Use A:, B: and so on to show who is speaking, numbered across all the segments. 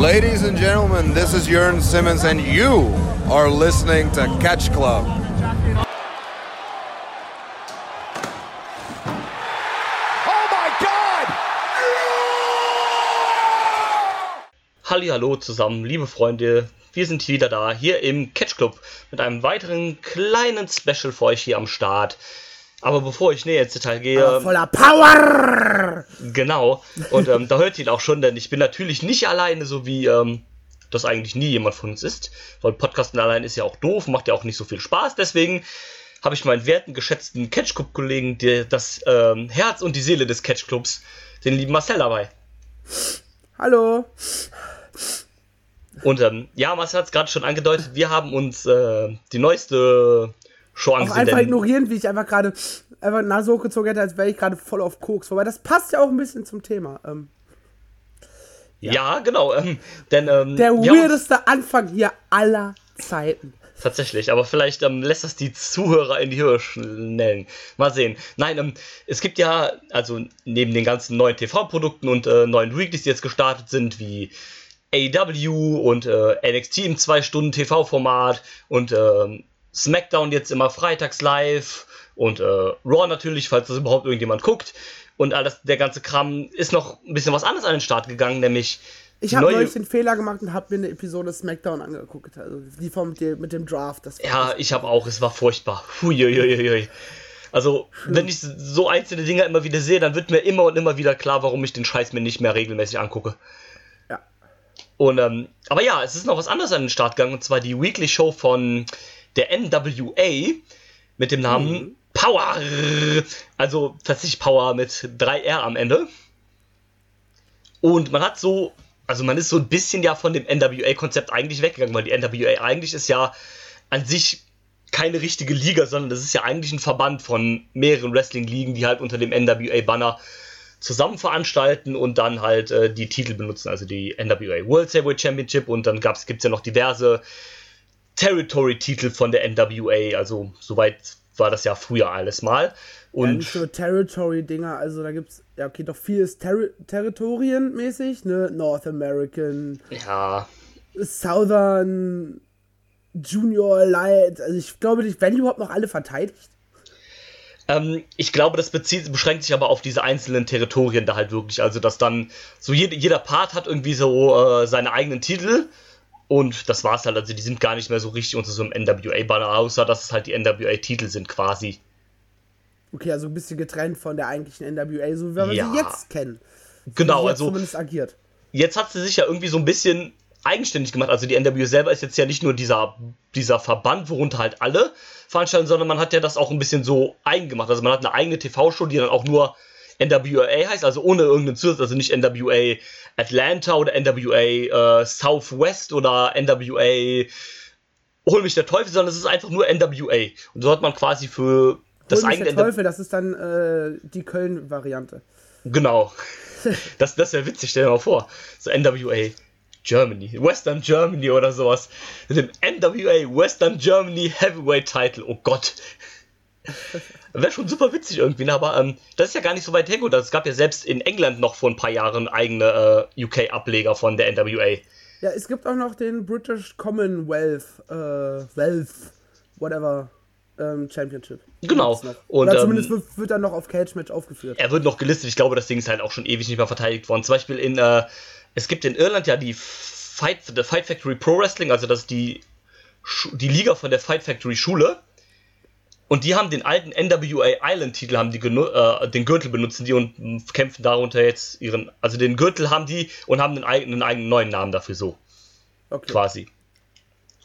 A: Ladies and gentlemen, this is Jörn Simmons, and you are listening to Catch Club.
B: Oh hallo zusammen, liebe Freunde. Wir sind wieder da, hier im Catch Club mit einem weiteren kleinen Special für euch hier am Start. Aber bevor ich näher ins Detail gehe.
C: Aber voller Power!
B: Genau. Und ähm, da hört ihr ihn auch schon, denn ich bin natürlich nicht alleine, so wie ähm, das eigentlich nie jemand von uns ist. Weil Podcasten allein ist ja auch doof, macht ja auch nicht so viel Spaß. Deswegen habe ich meinen werten, geschätzten Catch Club-Kollegen, das ähm, Herz und die Seele des Catch Clubs, den lieben Marcel dabei.
C: Hallo.
B: Und ähm, ja, Marcel hat es gerade schon angedeutet, wir haben uns äh, die neueste
C: Angesehen. Auch einfach ignorieren, wie ich einfach gerade einfach Nase hochgezogen hätte, als wäre ich gerade voll auf Koks. Wobei das passt ja auch ein bisschen zum Thema. Ähm,
B: ja. ja. genau. Ähm, denn, ähm,
C: Der weirdeste Anfang hier aller Zeiten.
B: Tatsächlich, aber vielleicht ähm, lässt das die Zuhörer in die Höhe schnellen. Mal sehen. Nein, ähm, es gibt ja, also neben den ganzen neuen TV-Produkten und äh, neuen Weeklies, die jetzt gestartet sind, wie AW und äh, NXT im 2-Stunden-TV-Format und äh, SmackDown jetzt immer freitags live und äh, Raw natürlich, falls das überhaupt irgendjemand guckt. Und alles, der ganze Kram ist noch ein bisschen was anderes an den Start gegangen, nämlich.
C: Ich habe neulich den Fehler gemacht und habe mir eine Episode SmackDown angeguckt. Also die vom mit dem, mit dem Draft.
B: ja, ich habe auch. Es war furchtbar. Huiuiuiui. Also, wenn ich so einzelne Dinge immer wieder sehe, dann wird mir immer und immer wieder klar, warum ich den Scheiß mir nicht mehr regelmäßig angucke. Und, ähm, aber ja, es ist noch was anderes an den Start gegangen, und zwar die Weekly Show von der NWA mit dem Namen mhm. Power. Also tatsächlich Power mit 3R am Ende. Und man hat so, also man ist so ein bisschen ja von dem NWA-Konzept eigentlich weggegangen, weil die NWA eigentlich ist ja an sich keine richtige Liga, sondern das ist ja eigentlich ein Verband von mehreren Wrestling-Ligen, die halt unter dem NWA-Banner zusammen veranstalten und dann halt äh, die Titel benutzen, also die NWA World Heavyweight Championship und dann gibt es ja noch diverse Territory-Titel von der NWA, also soweit war das ja früher alles mal. Und
C: ja, nicht so Territory-Dinger, also da gibt es, ja okay, doch vieles Terri Territorien-mäßig, ne? North American,
B: ja.
C: Southern, Junior Light, also ich glaube, die werden überhaupt noch alle verteidigt.
B: Ähm, ich glaube, das bezieht, beschränkt sich aber auf diese einzelnen Territorien da halt wirklich. Also, dass dann so jede, jeder Part hat irgendwie so äh, seine eigenen Titel. Und das war's halt. Also, die sind gar nicht mehr so richtig unter so einem NWA-Banner, außer dass es halt die NWA-Titel sind quasi.
C: Okay, also ein bisschen getrennt von der eigentlichen NWA, so wie wir ja. sie jetzt kennen.
B: Genau, so also.
C: Zumindest agiert.
B: Jetzt hat sie sich ja irgendwie so ein bisschen eigenständig gemacht. Also die NWA selber ist jetzt ja nicht nur dieser, dieser Verband, worunter halt alle veranstalten, sondern man hat ja das auch ein bisschen so eigen gemacht. Also man hat eine eigene TV-Show, die dann auch nur NWA heißt, also ohne irgendeinen Zusatz, also nicht NWA Atlanta oder NWA äh, Southwest oder NWA Hol mich der Teufel, sondern es ist einfach nur NWA. Und so hat man quasi für
C: das Hol mich eigene der Teufel, das ist dann äh, die Köln-Variante.
B: Genau. Das, das wäre witzig, stell dir mal vor. So NWA Germany, Western Germany oder sowas. Mit dem NWA Western Germany Heavyweight Title. Oh Gott. Wäre schon super witzig irgendwie, ne? aber ähm, das ist ja gar nicht so weit her. Gut, es gab ja selbst in England noch vor ein paar Jahren eigene äh, UK-Ableger von der NWA.
C: Ja, es gibt auch noch den British Commonwealth, äh, Wealth, whatever, ähm, Championship.
B: Genau.
C: Und, Oder zumindest ähm, wird, wird er noch auf Cage Match aufgeführt.
B: Er wird noch gelistet. Ich glaube, das Ding ist halt auch schon ewig nicht mehr verteidigt worden. Zum Beispiel in äh, es gibt in Irland ja die Fight, the Fight Factory Pro Wrestling, also das ist die, die Liga von der Fight Factory Schule. Und die haben den alten NWA Island-Titel, haben die äh, den Gürtel benutzen die und kämpfen darunter jetzt ihren. Also den Gürtel haben die und haben einen eigenen, eigenen neuen Namen dafür so. Okay. Quasi.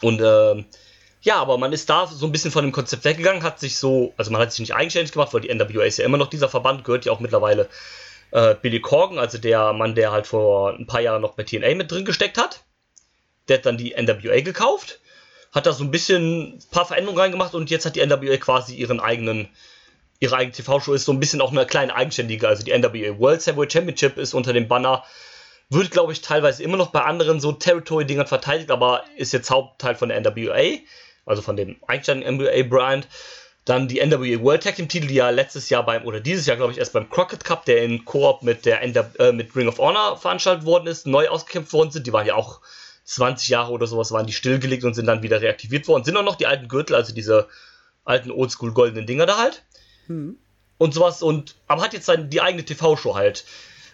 B: Und äh, ja, aber man ist da so ein bisschen von dem Konzept weggegangen, hat sich so, also man hat sich nicht eigenständig gemacht, weil die NWA ist ja immer noch dieser Verband, gehört ja auch mittlerweile äh, Billy Corgan, also der Mann, der halt vor ein paar Jahren noch bei TNA mit drin gesteckt hat. Der hat dann die NWA gekauft, hat da so ein bisschen ein paar Veränderungen reingemacht und jetzt hat die NWA quasi ihren eigenen, ihre eigene TV-Show, ist so ein bisschen auch eine kleine eigenständige. Also die NWA World Heavyweight Championship ist unter dem Banner, wird glaube ich teilweise immer noch bei anderen so Territory-Dingern verteidigt, aber ist jetzt Hauptteil von der NWA, also von dem eigenständigen NWA-Brand. Dann die NWA World Tag Team Titel, die ja letztes Jahr beim, oder dieses Jahr glaube ich erst beim Crockett Cup, der in Koop mit der äh, mit Ring of Honor veranstaltet worden ist, neu ausgekämpft worden sind. Die waren ja auch 20 Jahre oder sowas, waren die stillgelegt und sind dann wieder reaktiviert worden. Sind auch noch die alten Gürtel, also diese alten Oldschool goldenen Dinger da halt. Hm. Und sowas und, aber hat jetzt dann die eigene TV-Show halt.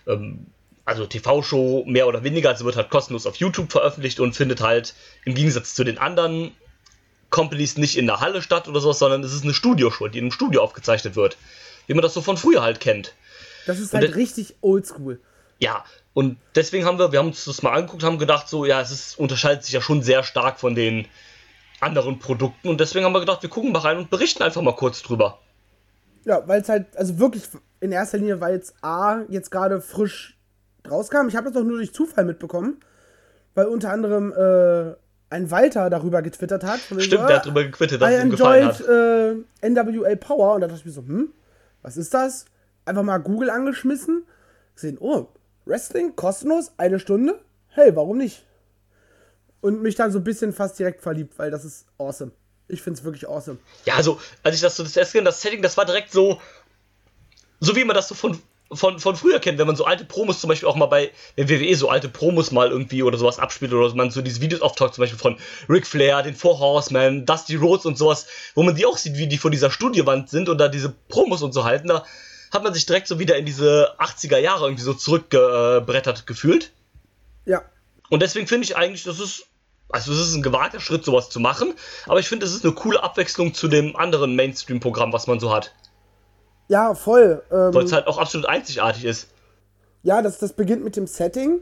B: Ähm, also TV-Show mehr oder weniger, also wird halt kostenlos auf YouTube veröffentlicht und findet halt im Gegensatz zu den anderen Companies nicht in der Halle statt oder sowas, sondern es ist eine Studioshow, die in einem Studio aufgezeichnet wird. Wie man das so von früher halt kennt.
C: Das ist halt richtig oldschool.
B: Ja, und deswegen haben wir, wir haben uns das mal angeguckt, haben gedacht, so, ja, es ist, unterscheidet sich ja schon sehr stark von den anderen Produkten und deswegen haben wir gedacht, wir gucken mal rein und berichten einfach mal kurz drüber.
C: Ja, weil es halt, also wirklich in erster Linie, weil es A, jetzt gerade frisch rauskam. Ich habe das doch nur durch Zufall mitbekommen, weil unter anderem äh, ein Walter darüber getwittert hat.
B: Stimmt, so, der hat darüber getwittert, dass es ihm gefallen hat.
C: Äh, NWA Power und da dachte ich mir so, hm, was ist das? Einfach mal Google angeschmissen, gesehen, oh, Wrestling kostenlos, eine Stunde? Hey, warum nicht? Und mich dann so ein bisschen fast direkt verliebt, weil das ist awesome. Ich finde es wirklich awesome.
B: Ja, also, als ich das so das erste das Setting, das war direkt so, so wie man das so von von, von früher kennt, wenn man so alte Promos zum Beispiel auch mal bei der WWE so alte Promos mal irgendwie oder sowas abspielt oder man so diese Videos auftaucht, zum Beispiel von Ric Flair, den Four Horsemen, Dusty Rhodes und sowas, wo man die auch sieht, wie die vor dieser Studiowand sind und da diese Promos und so halten, da hat man sich direkt so wieder in diese 80er Jahre irgendwie so zurückgebrettert gefühlt.
C: Ja.
B: Und deswegen finde ich eigentlich, das ist, also es ist ein gewagter Schritt, sowas zu machen, aber ich finde, es ist eine coole Abwechslung zu dem anderen Mainstream-Programm, was man so hat.
C: Ja, voll.
B: Ähm, Weil es halt auch absolut einzigartig ist.
C: Ja, das, das beginnt mit dem Setting.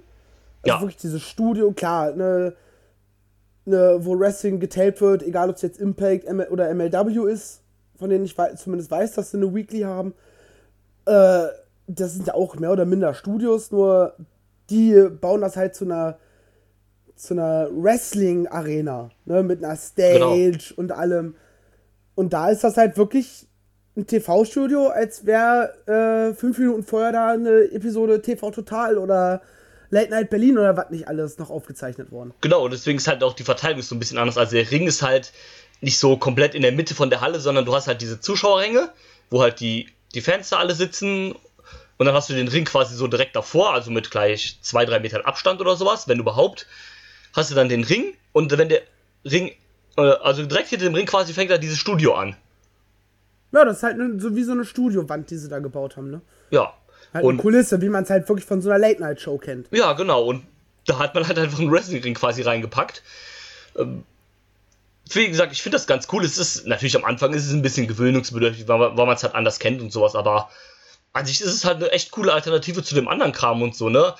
C: Also ja. wirklich dieses Studio, klar, ne, ne, wo Wrestling getaped wird, egal ob es jetzt Impact oder MLW ist, von denen ich zumindest weiß, dass sie eine Weekly haben. Äh, das sind ja auch mehr oder minder Studios, nur die bauen das halt zu einer zu einer Wrestling-Arena, ne, mit einer Stage genau. und allem. Und da ist das halt wirklich ein TV-Studio, als wäre äh, fünf Minuten vorher da eine Episode TV Total oder Late Night Berlin oder was nicht alles noch aufgezeichnet worden.
B: Genau, und deswegen ist halt auch die Verteilung so ein bisschen anders. Also der Ring ist halt nicht so komplett in der Mitte von der Halle, sondern du hast halt diese Zuschauerränge, wo halt die, die Fans da alle sitzen und dann hast du den Ring quasi so direkt davor, also mit gleich zwei, drei Metern Abstand oder sowas, wenn überhaupt. Hast du dann den Ring und wenn der Ring, äh, also direkt hinter dem Ring quasi fängt da dieses Studio an.
C: Ja, das ist halt so wie so eine Studiowand, die sie da gebaut haben, ne?
B: Ja.
C: Halt und eine Kulisse, wie man es halt wirklich von so einer Late-Night-Show kennt.
B: Ja, genau. Und da hat man halt einfach einen Wrestling-Ring quasi reingepackt. Wie gesagt, ich finde das ganz cool. Es ist natürlich am Anfang ist es ein bisschen gewöhnungsbedürftig, weil, man es halt anders kennt und sowas, aber an sich ist es halt eine echt coole Alternative zu dem anderen Kram und so, ne?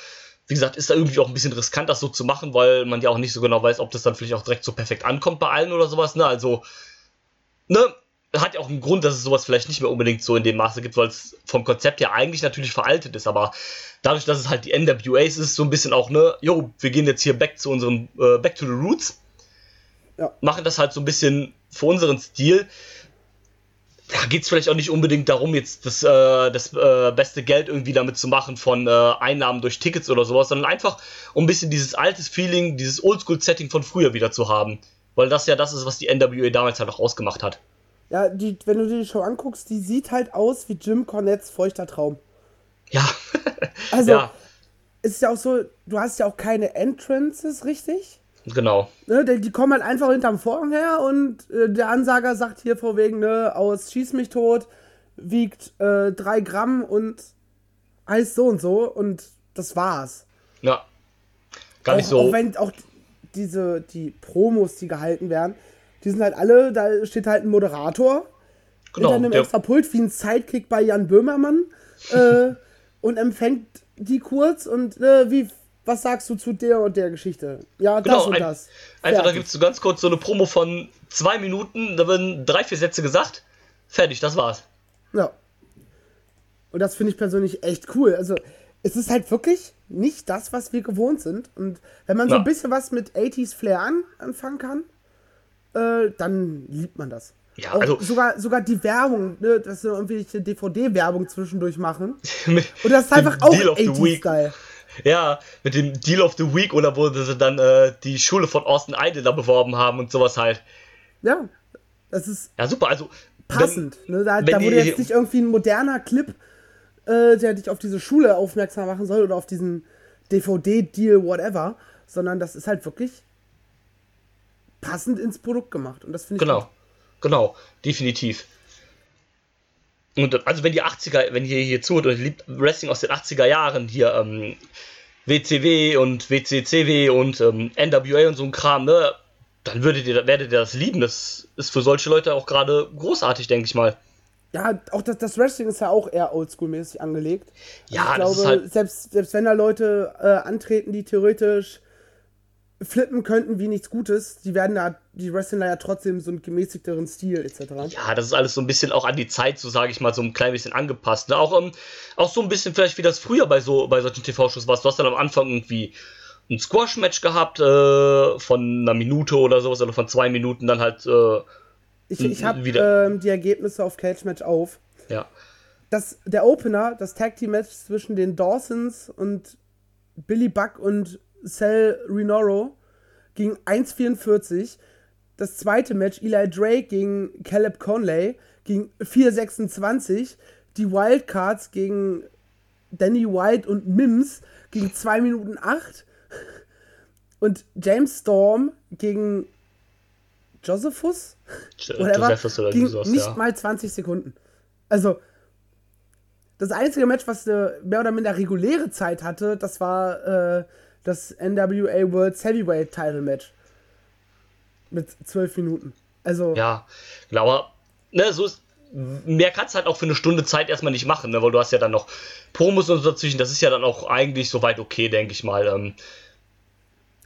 B: Wie gesagt, ist da irgendwie auch ein bisschen riskant, das so zu machen, weil man ja auch nicht so genau weiß, ob das dann vielleicht auch direkt so perfekt ankommt bei allen oder sowas, ne? Also, ne? hat ja auch einen Grund, dass es sowas vielleicht nicht mehr unbedingt so in dem Maße gibt, weil es vom Konzept her eigentlich natürlich veraltet ist, aber dadurch, dass es halt die NWAs ist, so ein bisschen auch, ne, jo, wir gehen jetzt hier back zu unserem, äh, back to the roots, ja. machen das halt so ein bisschen für unseren Stil. Da geht es vielleicht auch nicht unbedingt darum, jetzt das, äh, das äh, beste Geld irgendwie damit zu machen von äh, Einnahmen durch Tickets oder sowas, sondern einfach um ein bisschen dieses altes Feeling, dieses Oldschool-Setting von früher wieder zu haben. Weil das ja das ist, was die NWA damals halt auch ausgemacht hat.
C: Ja, die, wenn du dir die Show anguckst, die sieht halt aus wie Jim Cornettes feuchter Traum.
B: Ja.
C: also, ja. es ist ja auch so, du hast ja auch keine Entrances, richtig?
B: Genau.
C: Ne, die, die, kommen halt einfach hinterm Vorhang her und äh, der Ansager sagt hier vorwegen, ne, aus Schieß mich tot, wiegt äh, drei Gramm und heißt so und so und das war's.
B: Ja. Gar
C: auch,
B: nicht so.
C: Auch wenn auch diese, die Promos, die gehalten werden, die sind halt alle, da steht halt ein Moderator genau, hinter einem extra Pult wie ein Sidekick bei Jan Böhmermann äh, und empfängt die kurz und äh, wie, was sagst du zu der und der Geschichte? Ja, genau, das und
B: ein,
C: das.
B: Einfach, da gibt es so ganz kurz so eine Promo von zwei Minuten, da werden drei, vier Sätze gesagt, fertig, das war's.
C: Ja. Und das finde ich persönlich echt cool. Also, es ist halt wirklich nicht das, was wir gewohnt sind. Und wenn man ja. so ein bisschen was mit 80s Flair an, anfangen kann, äh, dann liebt man das. Ja, auch also sogar, sogar die Werbung, ne, dass sie irgendwelche DVD-Werbung zwischendurch machen. Und das ist einfach auch 80s-Style.
B: Ja, mit dem Deal of the Week oder wo sie dann äh, die Schule von Austin Idol da beworben haben und sowas halt.
C: Ja, das ist.
B: Ja, super. Also,
C: passend. Wenn, ne? Da, da wurde jetzt nicht irgendwie ein moderner Clip, äh, der dich auf diese Schule aufmerksam machen soll oder auf diesen DVD-Deal, whatever, sondern das ist halt wirklich passend ins Produkt gemacht. Und das finde
B: ich. Genau, gut. genau, definitiv. Und also wenn die 80er, wenn ihr hier zuhört und liebt Wrestling aus den 80er Jahren, hier ähm, WCW und WCCW und ähm, NWA und so ein Kram, ne, dann würdet ihr, werdet ihr das lieben. Das ist für solche Leute auch gerade großartig, denke ich mal.
C: Ja, auch das, das Wrestling ist ja auch eher oldschool-mäßig angelegt.
B: Ja,
C: also ich glaube, halt selbst, selbst wenn da Leute äh, antreten, die theoretisch flippen könnten wie nichts Gutes, die werden da, die Wrestler ja trotzdem so einen gemäßigteren Stil etc.
B: Ja, das ist alles so ein bisschen auch an die Zeit, so sage ich mal, so ein klein bisschen angepasst. Ne? Auch, ähm, auch so ein bisschen vielleicht wie das früher bei so bei solchen TV-Shows war. Du hast dann am Anfang irgendwie ein Squash-Match gehabt äh, von einer Minute oder sowas oder von zwei Minuten dann halt. Äh,
C: ich ich habe äh, die Ergebnisse auf Cage-Match auf.
B: Ja.
C: Das, der Opener, das Tag-Team-Match zwischen den Dawsons und Billy Buck und Sal Renoro ging 1,44. Das zweite Match, Eli Drake gegen Caleb Conley, ging 4,26. Die Wildcards gegen Danny White und Mims ging 2 Minuten 8. Und James Storm gegen Josephus? Whatever, Josephus oder ging sowas, nicht ja. mal 20 Sekunden. Also, das einzige Match, was eine mehr oder minder reguläre Zeit hatte, das war äh, das NWA World Heavyweight Title Match. Mit zwölf Minuten. Also.
B: Ja, genau, aber ne, so ist, mehr kannst du halt auch für eine Stunde Zeit erstmal nicht machen, ne, weil du hast ja dann noch Promos und so dazwischen. Das ist ja dann auch eigentlich soweit okay, denke ich mal. Ähm,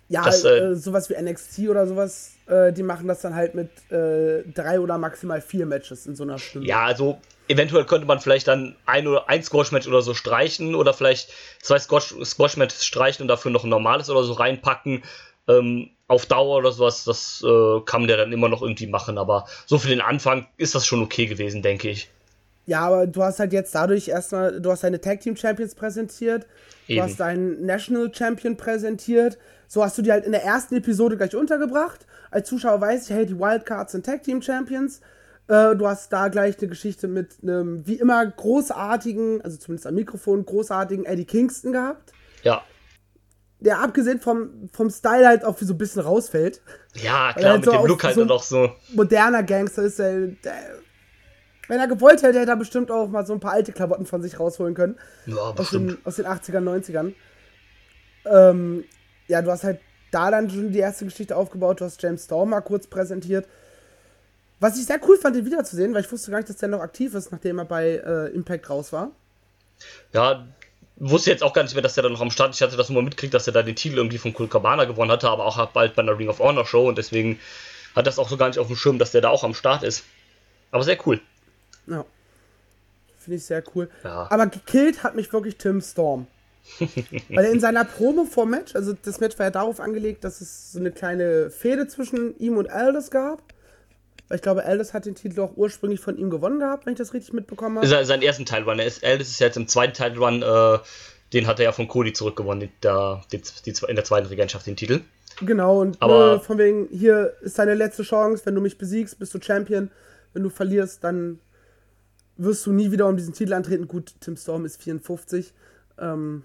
C: ja, das, äh, äh, sowas wie NXT oder sowas, äh, die machen das dann halt mit äh, drei oder maximal vier Matches in so einer Stunde.
B: Ja, also eventuell könnte man vielleicht dann ein oder ein Squash-Match oder so streichen oder vielleicht zwei Squash-Matches streichen und dafür noch ein normales oder so reinpacken. Ähm, auf Dauer oder sowas, das äh, kann man ja dann immer noch irgendwie machen, aber so für den Anfang ist das schon okay gewesen, denke ich.
C: Ja, aber du hast halt jetzt dadurch erstmal, du hast deine Tag Team Champions präsentiert, Eben. du hast deinen National Champion präsentiert, so hast du die halt in der ersten Episode gleich untergebracht. Als Zuschauer weiß ich, hey, die Wildcards sind Tag Team Champions. Äh, du hast da gleich eine Geschichte mit einem, wie immer, großartigen, also zumindest am Mikrofon, großartigen Eddie Kingston gehabt.
B: Ja.
C: Der abgesehen vom, vom Style halt auch so ein bisschen rausfällt.
B: Ja, klar, halt mit so dem Look halt so noch so.
C: Moderner Gangster ist, der, der, wenn er gewollt hätte, hätte er bestimmt auch mal so ein paar alte Klamotten von sich rausholen können.
B: Ja,
C: aus, den, aus den 80ern, 90ern. Ähm, ja, du hast halt da dann schon die erste Geschichte aufgebaut. Du hast James Storm mal kurz präsentiert. Was ich sehr cool fand, ihn wiederzusehen, weil ich wusste gar nicht, dass der noch aktiv ist, nachdem er bei äh, Impact raus war.
B: Ja, wusste jetzt auch gar nicht mehr, dass der da noch am Start ist. Ich hatte das nur mal mitgekriegt, dass er da den Titel irgendwie von Cool Cabana gewonnen hatte, aber auch bald bei einer Ring of Honor Show und deswegen hat das auch so gar nicht auf dem Schirm, dass der da auch am Start ist. Aber sehr cool.
C: Ja. Finde ich sehr cool.
B: Ja.
C: Aber gekillt hat mich wirklich Tim Storm. Weil er in seiner Promo vor Match, also das Match war ja darauf angelegt, dass es so eine kleine Fehde zwischen ihm und Aldous gab. Weil ich glaube, Aldous hat den Titel auch ursprünglich von ihm gewonnen gehabt, wenn ich das richtig mitbekommen habe.
B: Sein, ersten Teil Run. Aldous ist jetzt im zweiten Teil Run, äh, den hat er ja von Cody zurückgewonnen, der, die, die, in der zweiten Regentschaft den Titel.
C: Genau, und Aber, äh, von wegen, hier ist deine letzte Chance, wenn du mich besiegst, bist du Champion. Wenn du verlierst, dann wirst du nie wieder um diesen Titel antreten. Gut, Tim Storm ist 54. Ähm,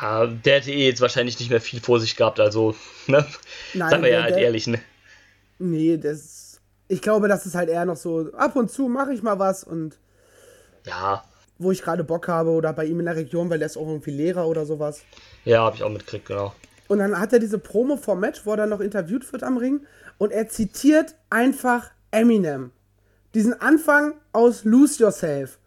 B: ja, der hätte eh jetzt wahrscheinlich nicht mehr viel vor sich gehabt, also, ne? Nein, Sagen wir ja halt ehrlich, ne?
C: Nee, das. Ich glaube, das ist halt eher noch so, ab und zu mache ich mal was und.
B: Ja.
C: Wo ich gerade Bock habe oder bei ihm in der Region, weil der ist auch irgendwie Lehrer oder sowas.
B: Ja, habe ich auch mitgekriegt, genau.
C: Und dann hat er diese Promo vor Match, wo er dann noch interviewt wird am Ring und er zitiert einfach Eminem. Diesen Anfang aus Lose Yourself.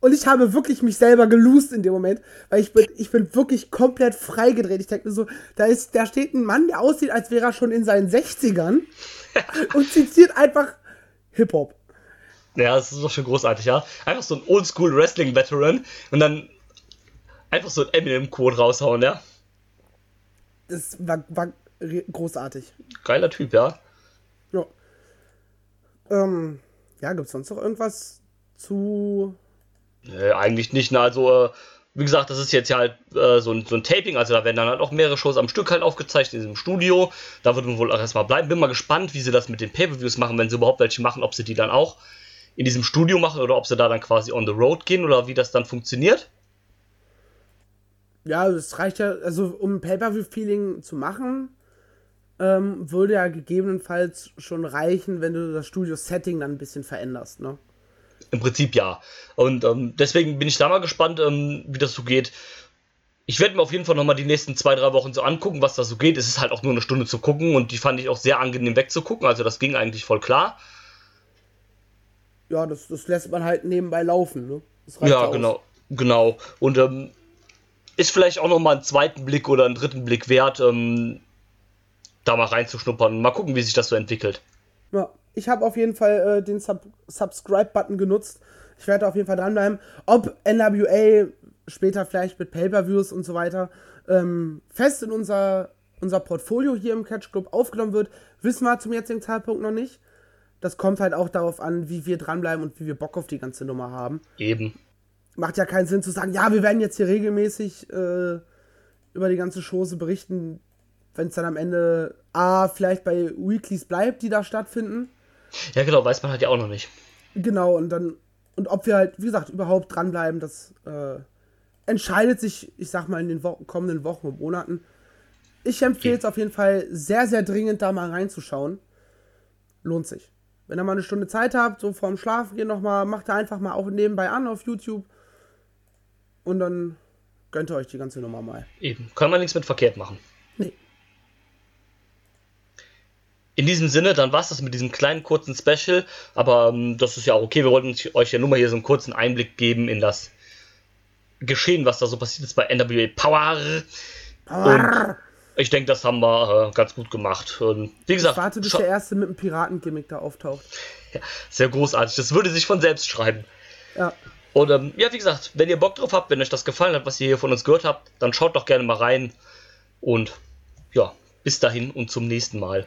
C: Und ich habe wirklich mich selber gelost in dem Moment, weil ich bin, ich bin wirklich komplett freigedreht. Ich denke mir so, da ist, da steht ein Mann, der aussieht, als wäre er schon in seinen 60ern und zitiert einfach Hip-Hop.
B: Ja, das ist doch schon großartig, ja. Einfach so ein Oldschool-Wrestling-Veteran und dann einfach so ein Eminem-Code raushauen, ja.
C: Das war, war großartig.
B: Geiler Typ, ja.
C: Ja. Ähm, ja, gibt's sonst noch irgendwas zu
B: äh, eigentlich nicht. Ne? Also, äh, wie gesagt, das ist jetzt ja halt äh, so, ein, so ein Taping, also da werden dann halt auch mehrere Shows am Stück halt aufgezeichnet in diesem Studio. Da wird man wohl auch erstmal bleiben. Bin mal gespannt, wie sie das mit den Pay-Per-Views machen, wenn sie überhaupt welche machen, ob sie die dann auch in diesem Studio machen oder ob sie da dann quasi on the road gehen oder wie das dann funktioniert.
C: Ja, es reicht ja, also um Pay-Per-View-Feeling zu machen, ähm, würde ja gegebenenfalls schon reichen, wenn du das Studio-Setting dann ein bisschen veränderst, ne?
B: Im Prinzip ja. Und ähm, deswegen bin ich da mal gespannt, ähm, wie das so geht. Ich werde mir auf jeden Fall nochmal die nächsten zwei, drei Wochen so angucken, was da so geht. Es ist halt auch nur eine Stunde zu gucken und die fand ich auch sehr angenehm wegzugucken. Also das ging eigentlich voll klar.
C: Ja, das, das lässt man halt nebenbei laufen, ne?
B: Ja, genau. Genau. Und ähm, ist vielleicht auch nochmal einen zweiten Blick oder einen dritten Blick wert, ähm, da mal reinzuschnuppern. Mal gucken, wie sich das so entwickelt.
C: Ja, ich habe auf jeden Fall äh, den Sub Subscribe-Button genutzt. Ich werde auf jeden Fall dranbleiben. Ob NWA später vielleicht mit Pay-Per-Views und so weiter ähm, fest in unser, unser Portfolio hier im Catch Club aufgenommen wird, wissen wir zum jetzigen Zeitpunkt noch nicht. Das kommt halt auch darauf an, wie wir dranbleiben und wie wir Bock auf die ganze Nummer haben.
B: Eben
C: macht ja keinen Sinn zu sagen, ja, wir werden jetzt hier regelmäßig äh, über die ganze Chose berichten, wenn es dann am Ende A, vielleicht bei Weeklies bleibt, die da stattfinden.
B: Ja, genau, weiß man halt ja auch noch nicht.
C: Genau, und dann, und ob wir halt, wie gesagt, überhaupt dranbleiben, das äh, entscheidet sich, ich sag mal, in den Wo kommenden Wochen und Monaten. Ich empfehle es auf jeden Fall sehr, sehr dringend, da mal reinzuschauen. Lohnt sich. Wenn ihr mal eine Stunde Zeit habt, so vorm Schlafen gehen nochmal, macht ihr einfach mal auch nebenbei an auf YouTube und dann gönnt ihr euch die ganze Nummer mal.
B: Eben, kann man nichts mit verkehrt machen.
C: Nee.
B: In diesem Sinne, dann war es das mit diesem kleinen kurzen Special, aber ähm, das ist ja auch okay. Wir wollten euch ja nur mal hier so einen kurzen Einblick geben in das Geschehen, was da so passiert ist bei NWA Power. Power. Und ich denke, das haben wir äh, ganz gut gemacht. Und wie gesagt,
C: ich warte, bis der erste mit einem Piratengimmick da auftaucht.
B: Ja, sehr großartig. Das würde sich von selbst schreiben.
C: Ja.
B: Und ähm, ja, wie gesagt, wenn ihr Bock drauf habt, wenn euch das gefallen hat, was ihr hier von uns gehört habt, dann schaut doch gerne mal rein. Und ja, bis dahin und zum nächsten Mal.